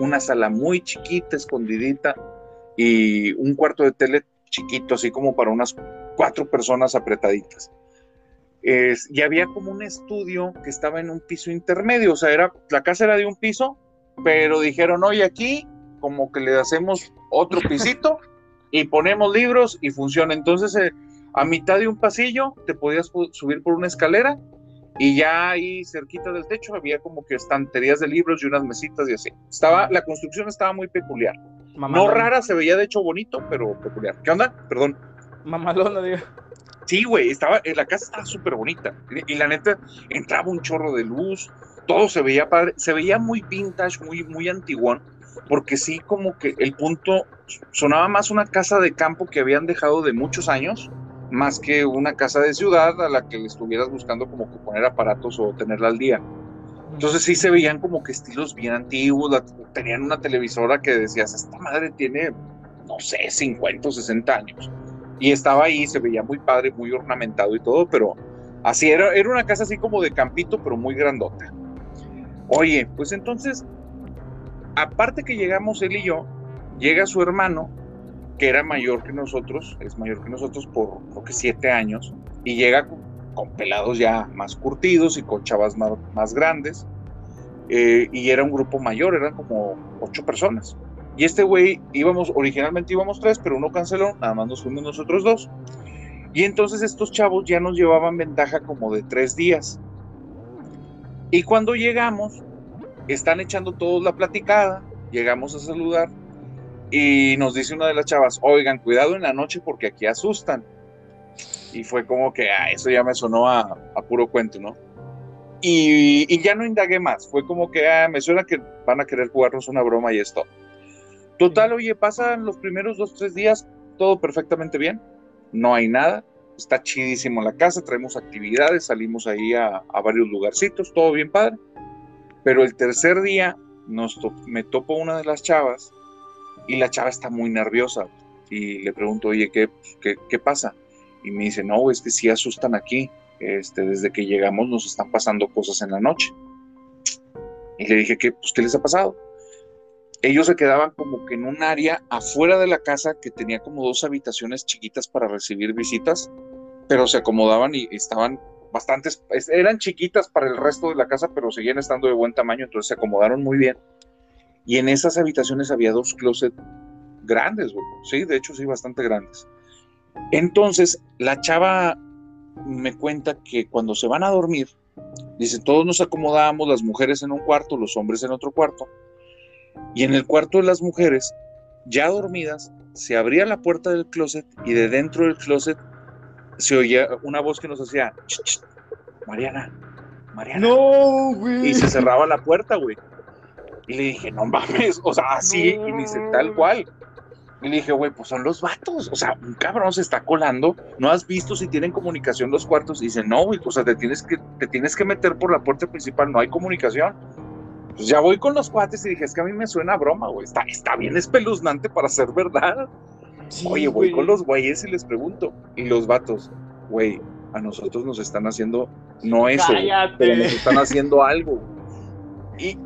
una sala muy chiquita, escondidita, y un cuarto de tele chiquito, así como para unas cuatro personas apretaditas. y había como un estudio que estaba en un piso intermedio, o sea, era, la casa era de un piso, pero dijeron, oye, aquí como que le hacemos otro pisito y ponemos libros y funciona. Entonces, eh, a mitad de un pasillo te podías subir por una escalera y ya ahí cerquita del techo había como que estanterías de libros y unas mesitas y así. Estaba, la construcción estaba muy peculiar. no rara, se veía de hecho bonito, pero peculiar. ¿Qué onda? Perdón. Mamalona, digo. Sí, güey, estaba, la casa estaba súper bonita. Y, la neta, entraba un chorro de luz, todo se veía padre, se veía muy vintage, muy, muy antiguón, porque sí, como que el punto sonaba más una casa de campo que habían dejado de muchos años más que una casa de ciudad a la que le estuvieras buscando como que poner aparatos o tenerla al día. Entonces sí se veían como que estilos bien antiguos, tenían una televisora que decías, esta madre tiene, no sé, 50 o 60 años. Y estaba ahí, se veía muy padre, muy ornamentado y todo, pero así era, era una casa así como de campito, pero muy grandota. Oye, pues entonces, aparte que llegamos él y yo, llega su hermano que era mayor que nosotros, es mayor que nosotros por creo que siete años, y llega con, pelados ya más curtidos y con chavas más, grandes, eh, y era un grupo mayor, eran como ocho personas. Y este güey íbamos, originalmente íbamos tres, pero uno canceló, nada más nos fuimos nosotros dos. Y entonces estos chavos ya nos llevaban ventaja como de tres días. Y cuando llegamos, están echando todos la platicada, llegamos a saludar y nos dice una de las chavas, oigan, cuidado en la noche porque aquí asustan. Y fue como que, ah, eso ya me sonó a, puro cuento, ¿no? Y, ya no indagué más. Fue como que, ah, me suena que van a querer jugarnos una broma y esto. Total, oye, pasan los primeros dos, tres días, todo perfectamente bien. No hay nada. Está chidísimo la casa, traemos actividades, salimos ahí a, varios lugarcitos, todo bien padre. Pero el tercer día nos me topo una de las chavas y la chava está muy nerviosa y le pregunto, oye, ¿qué, qué, pasa? Y me dice, no, es que sí asustan aquí. Este, desde que llegamos nos están pasando cosas en la noche. Y le dije, ¿qué, pues, ¿qué les ha pasado? Ellos se quedaban como que en un área afuera de la casa que tenía como dos habitaciones chiquitas para recibir visitas, pero se acomodaban y estaban bastantes, eran chiquitas para el resto de la casa, pero seguían estando de buen tamaño, entonces se acomodaron muy bien. Y en esas habitaciones había dos closets grandes, sí, de hecho sí, bastante grandes. Entonces, la chava me cuenta que cuando se van a dormir, dice, todos nos acomodamos, las mujeres en un cuarto, los hombres en otro cuarto, y en el cuarto de las mujeres, ya dormidas, se abría la puerta del closet y de dentro del closet se oía una voz que nos hacía, Mariana, Mariana. No, güey. Y se cerraba la puerta, güey. Y le dije, no mames, o sea, así, y me dice, tal cual. Y le dije, güey, pues son los vatos, o sea, un cabrón se está colando, no has visto si tienen comunicación los cuartos. Y dice, no, güey, o sea, te tienes, que, te tienes que meter por la puerta principal, no hay comunicación. Pues ya voy con los cuates y dije, es que a mí me suena broma, güey, está, está bien espeluznante para ser verdad. Oye, voy con los güeyes y les pregunto, y los vatos, güey, a nosotros nos están haciendo, no eso, pero nos están haciendo algo. Y,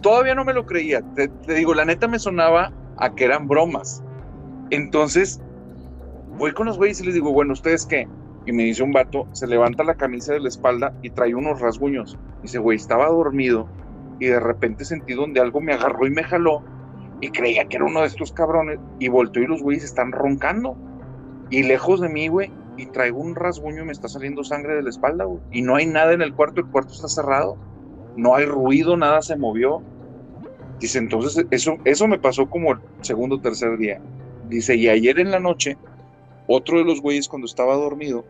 todavía no me lo creía. Te, digo, la neta me sonaba a que eran bromas. Entonces, voy con los güeyes y les digo, bueno, ¿ustedes qué? Y me dice un vato, se levanta la camisa de la espalda y trae unos rasguños. Dice, güey, estaba dormido y de repente sentí donde algo me agarró y me jaló y creía que era uno de estos cabrones y volteó y los güeyes están roncando. Y lejos de mí, güey, y traigo un rasguño y me está saliendo sangre de la espalda, güey. Y no hay nada en el cuarto, el cuarto está cerrado no hay ruido, nada se movió. Dice, entonces eso, eso me pasó como el segundo o tercer día. Dice, y ayer en la noche, otro de los güeyes cuando estaba dormido,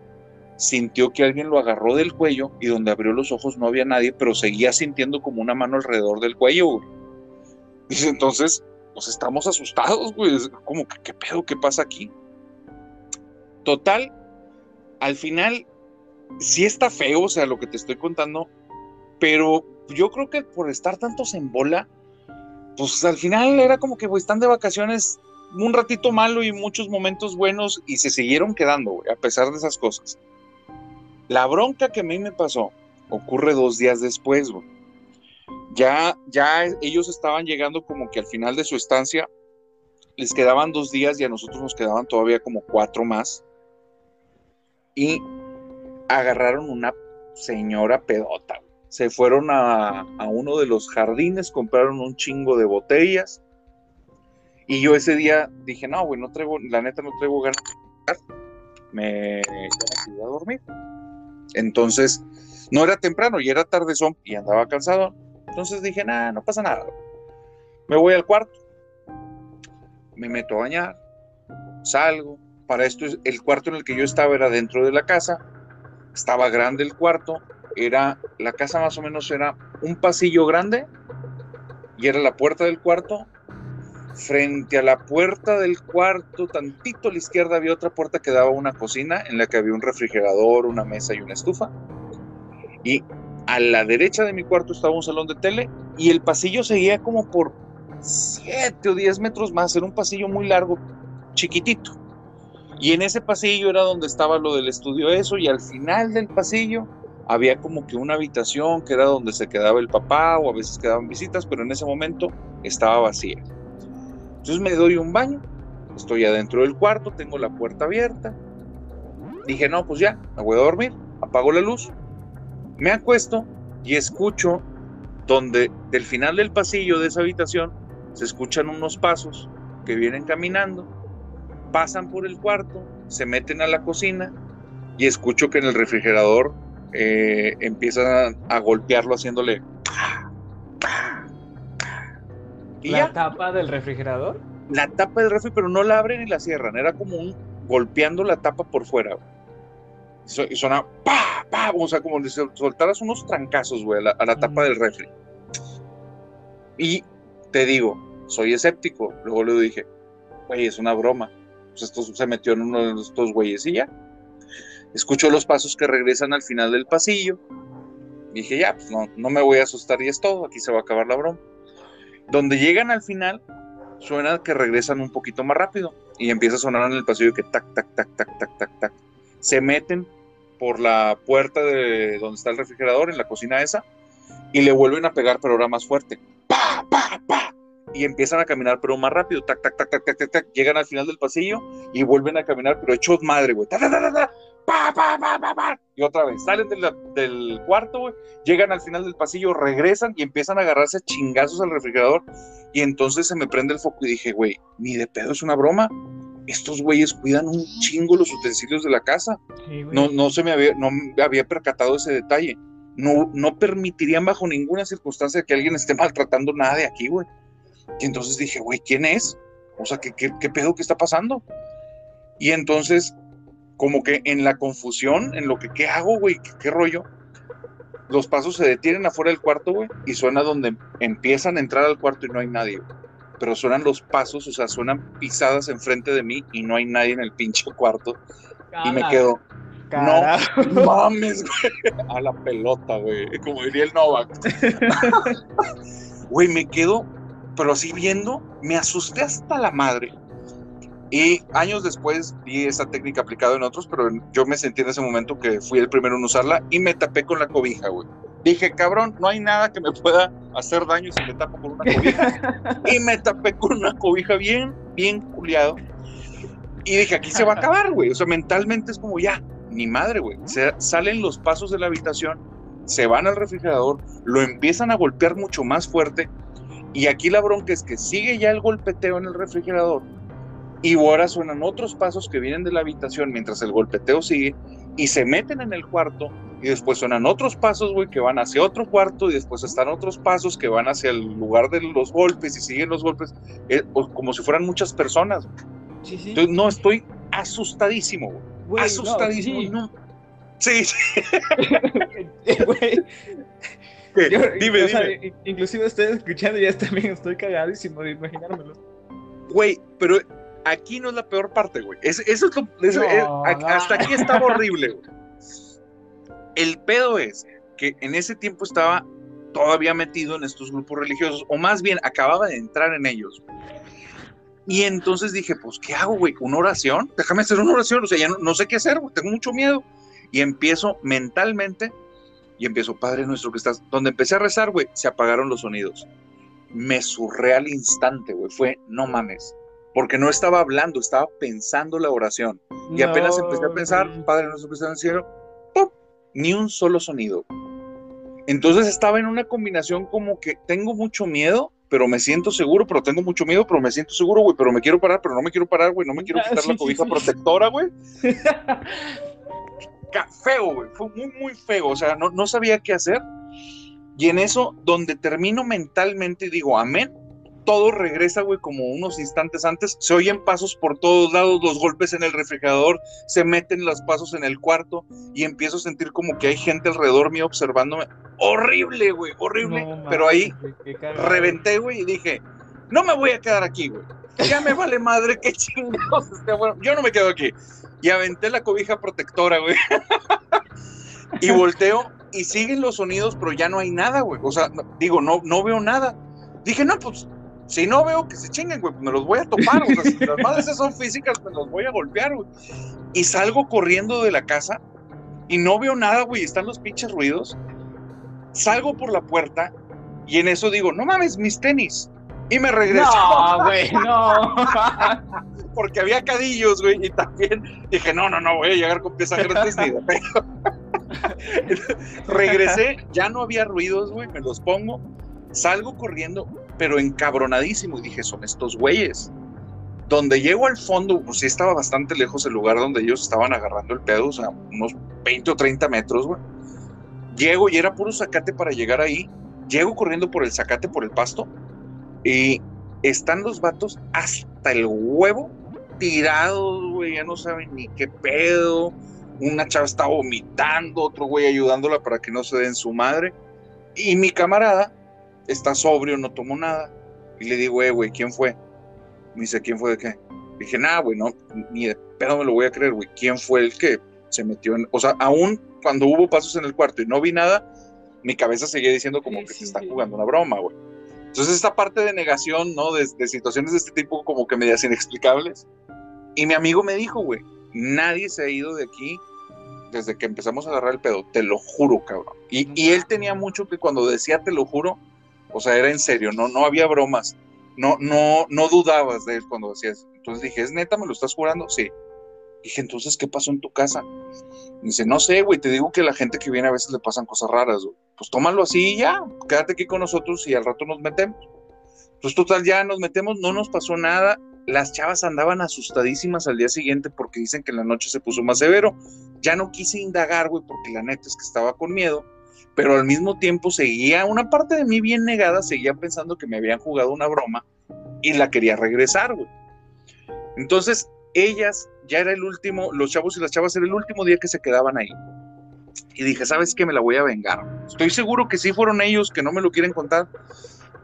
sintió que alguien lo agarró del cuello y donde abrió los ojos no había nadie, pero seguía sintiendo como una mano alrededor del cuello. Dice, entonces, pues estamos asustados, güey. Como que, ¿qué pedo? ¿Qué pasa aquí? Total, al final, sí está feo, o sea, lo que te estoy contando, pero yo creo que por estar tantos en bola, pues al final era como que están de vacaciones un ratito malo y muchos momentos buenos y se siguieron quedando, a pesar de esas cosas. La bronca que a mí me pasó ocurre dos días después. Ya, ya ellos estaban llegando como que al final de su estancia, les quedaban dos días y a nosotros nos quedaban todavía como cuatro más. Y agarraron una señora pedota. Se fueron a, uno de los jardines, compraron un chingo de botellas. Y yo ese día dije, no, güey, no traigo, la neta no traigo ganas me, me a dormir. Entonces, no era temprano y era tardezón y andaba cansado. Entonces dije, nada, no pasa nada. Me voy al cuarto, me meto a bañar, salgo. Para esto, el cuarto en el que yo estaba era dentro de la casa. Estaba grande el cuarto. Era, la casa más o menos era un pasillo grande y era la puerta del cuarto Frente a la puerta del cuarto, tantito a la izquierda, había otra puerta que daba a una cocina en la que había un refrigerador, una mesa y una estufa. Y a la derecha de mi cuarto estaba un salón de tele y el pasillo seguía como por 7 o 10 metros más. Era un pasillo muy largo, chiquitito. Y en ese pasillo era donde estaba lo del estudio eso y al final del pasillo había como que una habitación que era donde se quedaba el papá o a veces quedaban visitas, pero en ese momento estaba vacía. Entonces me doy un baño, estoy adentro del cuarto, tengo la puerta abierta. Dije, no, pues ya, me voy a dormir, apago la luz, me acuesto y escucho donde del final del pasillo de esa habitación se escuchan unos pasos que vienen caminando, pasan por el cuarto, se meten a la cocina y escucho que en el refrigerador eh, empiezan a golpearlo haciéndole ¿La tapa del refrigerador? La tapa del refri, pero no la abren ni la cierran. Era como un golpeando la tapa por fuera. y suena pa, pa, o sea, como si soltaras unos trancazos, güey, a la, tapa del refri. Y te digo, soy escéptico. Luego le dije, güey, es una broma. Pues esto se metió en uno de estos güeyes y ya. Escucho los pasos que regresan al final del pasillo. dije, ya, pues no, no me voy a asustar y es todo. Aquí se va a acabar la broma. Donde llegan al final, suena que regresan un poquito más rápido y empieza a sonar en el pasillo que tac, tac, tac, tac, tac, tac, tac. Se meten por la puerta de donde está el refrigerador, en la cocina esa, y le vuelven a pegar, pero ahora más fuerte. ¡Pa, pa, pa! Y empiezan a caminar, pero más rápido. Tac, tac, tac, tac, tac, tac, tac. Llegan al final del pasillo y vuelven a caminar, pero hechos madre, güey. Pa, pa, pa, pa, pa. Y otra vez, salen del cuarto, llegan al final del pasillo, regresan y empiezan a agarrarse a chingazos al refrigerador. Y entonces se me prende el foco y dije, güey, ni de pedo es una broma. Estos güeyes cuidan un chingo los utensilios de la casa. no, no se me había, no me había percatado ese detalle. No, no permitirían bajo ninguna circunstancia que alguien esté maltratando nada de aquí, güey. Y entonces dije, güey, ¿quién es? O sea, ¿qué, qué, qué pedo que está pasando? Y entonces como que en la confusión, en lo que, ¿qué hago, güey? ¿Qué, rollo? Los pasos se detienen afuera del cuarto, güey, y suena donde empiezan a entrar al cuarto y no hay nadie, Pero suenan los pasos, o sea, suenan pisadas enfrente de mí y no hay nadie en el pinche cuarto. Y me quedo, no mames, güey, a la pelota, güey, como diría el Novak. Güey, me quedo, pero así viendo, me asusté hasta la madre. Y años después vi esa técnica aplicada en otros, pero yo me sentí en ese momento que fui el primero en usarla y me tapé con la cobija, güey. Dije, cabrón, no hay nada que me pueda hacer daño si me tapo con una cobija. y me tapé con una cobija bien, bien culiado. Y dije, aquí se va a acabar, güey. O sea, mentalmente es como ya, ni madre, güey. salen los pasos de la habitación, se van al refrigerador, lo empiezan a golpear mucho más fuerte. Y aquí la bronca es que sigue ya el golpeteo en el refrigerador y ahora suenan otros pasos que vienen de la habitación mientras el golpeteo sigue y se meten en el cuarto y después suenan otros pasos, güey, que van hacia otro cuarto y después están otros pasos que van hacia el lugar de los golpes y siguen los golpes, eh, como si fueran muchas personas. Sí, sí. Entonces, no, estoy asustadísimo, güey. Asustadísimo. sí. sí. dime, dime. inclusive estoy escuchando y ya también estoy cagadísimo de imaginármelo. Güey, pero aquí no es la peor parte, güey. eso es lo, hasta aquí estaba horrible, güey. El pedo es que en ese tiempo estaba todavía metido en estos grupos religiosos, o más bien acababa de entrar en ellos. Y entonces dije, pues, ¿qué hago, güey? ¿Una oración? Déjame hacer una oración, o sea, ya no, no sé qué hacer, güey, tengo mucho miedo. Y empiezo mentalmente, y empiezo, Padre nuestro que estás. Donde empecé a rezar, güey, se apagaron los sonidos. Me surré al instante, güey. Fue, no mames. Porque no estaba hablando, estaba pensando la oración. Y apenas empecé a pensar, Padre nuestro que en el cielo, ¡pum! Ni un solo sonido. Entonces estaba en una combinación como que tengo mucho miedo, pero me siento seguro, pero tengo mucho miedo, pero me siento seguro, güey, pero me quiero parar, pero no me quiero parar, güey, no me quiero ah, quitar la cobija protectora, güey. feo, güey, fue muy, muy feo, o sea, no, no sabía qué hacer. Y en eso, donde termino mentalmente y digo, amén, todo regresa, güey, como unos instantes antes. Se oyen pasos por todos lados, los golpes en el refrigerador, se meten los pasos en el cuarto y empiezo a sentir como que hay gente alrededor mío observándome. Horrible, güey, horrible. Pero ahí reventé, güey, y dije, no me voy a quedar aquí, güey. Ya me vale madre, qué chingados bueno. Yo no me quedo aquí. Y aventé la cobija protectora, güey. y volteo y siguen los sonidos, pero ya no hay nada, güey. O sea, digo, no, no veo nada. Dije, no, pues si no veo que se chinguen, güey, me los voy a topar. O sea, si las madres son físicas, me los voy a golpear, güey. Y salgo corriendo de la casa y no veo nada, güey. Están los pinches ruidos. Salgo por la puerta y en eso digo, no mames, mis tenis. Y me regreso. No, güey, no. Porque había cadillos, güey, y también dije, no, no, no, voy a llegar con piezas grandes ni de Regresé, ya no había ruidos, güey, me los pongo, salgo corriendo pero encabronadísimo. Y dije, son estos güeyes. Donde llego al fondo, pues sí estaba bastante lejos el lugar donde ellos estaban agarrando el pedo, o sea, unos 20 o 30 metros, güey. Llego y era puro zacate para llegar ahí. Llego corriendo por el zacate, por el pasto, y están los vatos hasta el huevo, tirados, güey, ya no saben ni qué pedo. Una chava está vomitando, otro güey ayudándola para que no se den su madre. Y mi camarada está sobrio, no tomó nada. Y le digo, eh, güey, ¿quién fue? Me dice, ¿quién fue de qué? Dije, nada, güey, no, ni de pedo me lo voy a creer, güey. ¿Quién fue el que se metió en.? O sea, aún cuando hubo pasos en el cuarto y no vi nada, mi cabeza seguía diciendo como que se está jugando una broma, güey. Entonces, esta parte de negación, ¿no? De, de situaciones de este tipo, como que medias inexplicables. Y mi amigo me dijo, güey, nadie se ha ido de aquí desde que empezamos a agarrar el pedo, te lo juro, cabrón. Y, y él tenía mucho que cuando decía te lo juro, o sea, era en serio, no, no había bromas. No, no, no dudabas de él cuando decías. Entonces dije, ¿es neta? ¿Me lo estás jurando? Sí. Dije, entonces, ¿qué pasó en tu casa? dice, no sé, güey, te digo que la gente que viene a veces le pasan cosas raras, Pues tómalo así y ya, quédate aquí con nosotros y al rato nos metemos. Pues total, ya nos metemos, no nos pasó nada. Las chavas andaban asustadísimas al día siguiente porque dicen que en la noche se puso más severo. Ya no quise indagar, güey, porque la neta es que estaba con miedo pero al mismo tiempo seguía, una parte de mí bien negada, seguía pensando que me habían jugado una broma y la quería regresar, güey. Entonces, ellas, ya era el último, los chavos y las chavas era el último día que se quedaban ahí. Y dije, ¿sabes qué? Me la voy a vengar. Estoy seguro que sí fueron ellos, que no me lo quieren contar,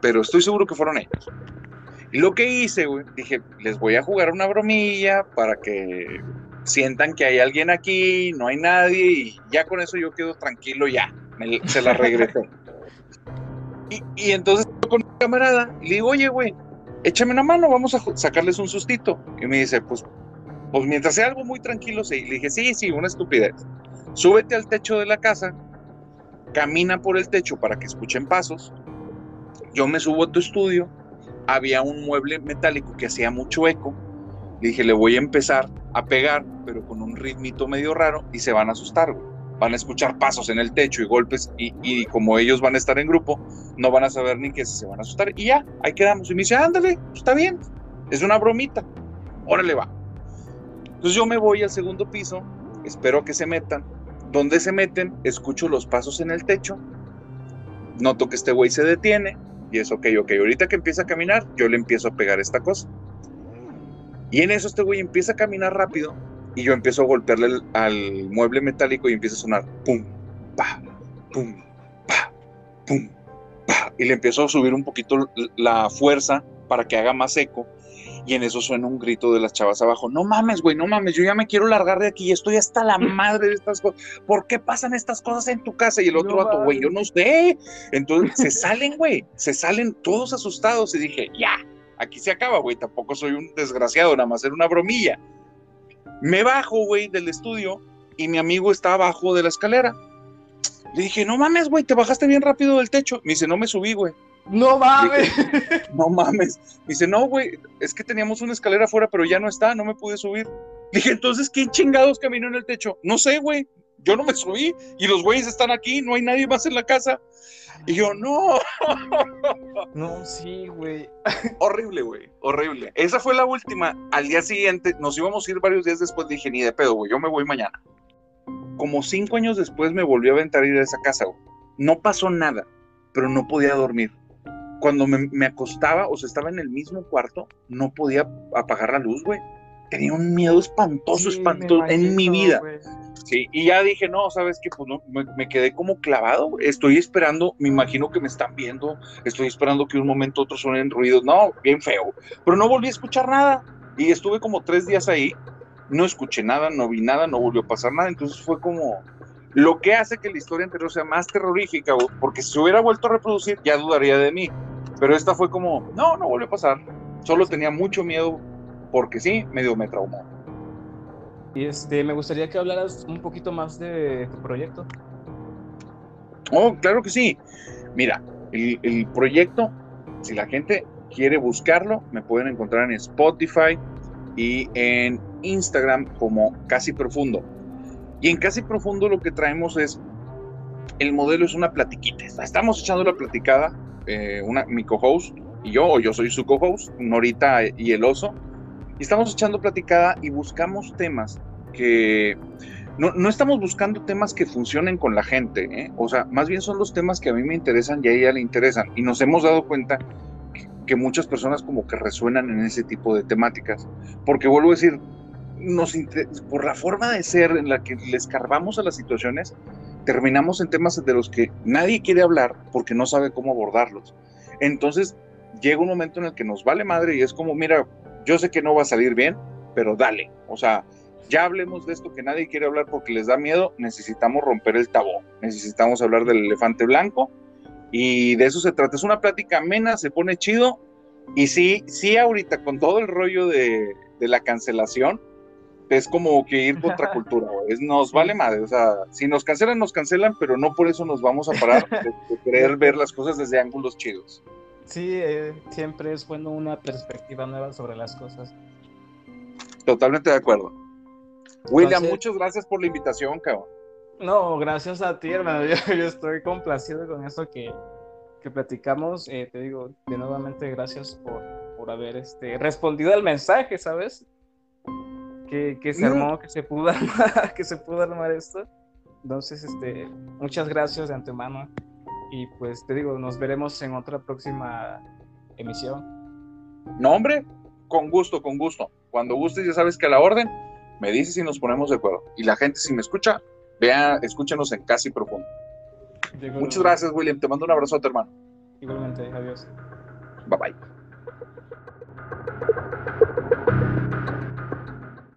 pero estoy seguro que fueron ellos. Y lo que hice, güey, dije, les voy a jugar una bromilla para que sientan que hay alguien aquí, no hay nadie, y ya con eso yo quedo tranquilo ya se la regresé. y, entonces con mi camarada le digo, oye, güey, échame una mano, vamos a sacarles un sustito. Y me dice, pues, pues mientras sea algo muy tranquilo, sí. le dije, sí, sí, una estupidez. Súbete al techo de la casa, camina por el techo para que escuchen pasos. Yo me subo a tu estudio, había un mueble metálico que hacía mucho eco. Le dije, le voy a empezar a pegar, pero con un ritmito medio raro y se van a asustar, güey van a escuchar pasos en el techo y golpes y, como ellos van a estar en grupo, no van a saber ni que se van a asustar y ya, ahí quedamos. Y me dice, ándale, está bien, es una bromita, órale va. Entonces yo me voy al segundo piso, espero que se metan. Donde se meten, escucho los pasos en el techo, noto que este güey se detiene y es ok, ok, ahorita que empieza a caminar, yo le empiezo a pegar esta cosa. Y en eso este güey empieza a caminar rápido y yo empiezo a golpearle al mueble metálico y empieza a sonar pum, pa, pum, pa, pum, pa. Y le empiezo a subir un poquito la fuerza para que haga más eco. Y en eso suena un grito de las chavas abajo. No mames, güey, no mames, yo ya me quiero largar de aquí, estoy hasta la madre de estas cosas. ¿Por qué pasan estas cosas en tu casa? Y el otro vato, güey, yo no sé. Entonces se salen, güey, se salen todos asustados. Y dije, ya, aquí se acaba, güey, tampoco soy un desgraciado, nada más era una bromilla. Me bajo, güey, del estudio y mi amigo está abajo de la escalera. Le dije, no mames, güey, te bajaste bien rápido del techo. Me dice, no me subí, güey. No mames. no mames. Me dice, no, güey, es que teníamos una escalera afuera, pero ya no está, no me pude subir. Dije, entonces, ¿quién chingados caminó en el techo? No sé, güey. Yo no me subí y los güeyes están aquí, no hay nadie más en la casa. Y yo, no. No, sí, güey. Horrible, güey. Horrible. Esa fue la última. Al día siguiente, nos íbamos a ir varios días después. Dije, ni de pedo, güey. Yo me voy mañana. Como cinco años después me volvió a aventar ir a esa casa, güey. No pasó nada, pero no podía dormir. Cuando me, me acostaba, o sea, estaba en el mismo cuarto, no podía apagar la luz, güey tenía un miedo espantoso, espantoso en mi vida. Sí, y ya dije, no, sabes que pues no, me, quedé como clavado, estoy esperando, me imagino que me están viendo, estoy esperando que un momento otro suenen ruidos, no, bien feo, pero no volví a escuchar nada. Y estuve como tres días ahí, no escuché nada, no vi nada, no volvió a pasar nada, entonces fue como lo que hace que la historia anterior sea más terrorífica, porque si se hubiera vuelto a reproducir ya dudaría de mí, pero esta fue como, no, no volvió a pasar, solo tenía mucho miedo porque sí, medio me traumó. Y este, me gustaría que hablaras un poquito más de tu proyecto. Oh, claro que sí. Mira, el, el proyecto, si la gente quiere buscarlo, me pueden encontrar en Spotify y en Instagram como Casi Profundo. Y en Casi Profundo lo que traemos es, el modelo es una platiquita. Estamos echando la platicada, eh, una, mi co-host y yo, o yo soy su co-host, Norita y el oso. Y estamos echando platicada y buscamos temas que no, no, estamos buscando temas que funcionen con la gente, ¿eh? o sea, más bien son los temas que a mí me interesan y a ella le interesan. Y nos hemos dado cuenta que, muchas personas como que resuenan en ese tipo de temáticas. Porque vuelvo a decir, nos por la forma de ser en la que le escarbamos a las situaciones, terminamos en temas de los que nadie quiere hablar porque no sabe cómo abordarlos. Entonces llega un momento en el que nos vale madre y es como, mira, yo sé que no va a salir bien, pero dale. O sea, ya hablemos de esto que nadie quiere hablar porque les da miedo. Necesitamos romper el tabú. Necesitamos hablar del elefante blanco. Y de eso se trata. Es una plática amena, se pone chido. Y sí, sí, ahorita con todo el rollo de, la cancelación, es como que ir contra cultura, es, nos vale madre, o sea, si nos cancelan, nos cancelan, pero no por eso nos vamos a parar de, de querer ver las cosas desde ángulos chidos. Sí, eh, siempre es bueno una perspectiva nueva sobre las cosas. Totalmente de acuerdo. William, muchas gracias por la invitación, cabrón. No, gracias a ti, hermano. Yo, estoy complacido con esto que, que platicamos. Eh, te digo, de nuevamente gracias por, por haber este, respondido al mensaje, ¿sabes? Que, que se armó, que se pudo armar, que se pudo armar esto. Entonces, este, muchas gracias de antemano. Y pues te digo, nos veremos en otra próxima emisión. No, hombre, con gusto, con gusto. Cuando gustes, ya sabes que a la orden me dices y nos ponemos de acuerdo. Y la gente, si me escucha, vea, escúchanos en Casi Profundo. Muchas gracias, William. Te mando un abrazo a tu hermano. Igualmente, adiós. Bye bye.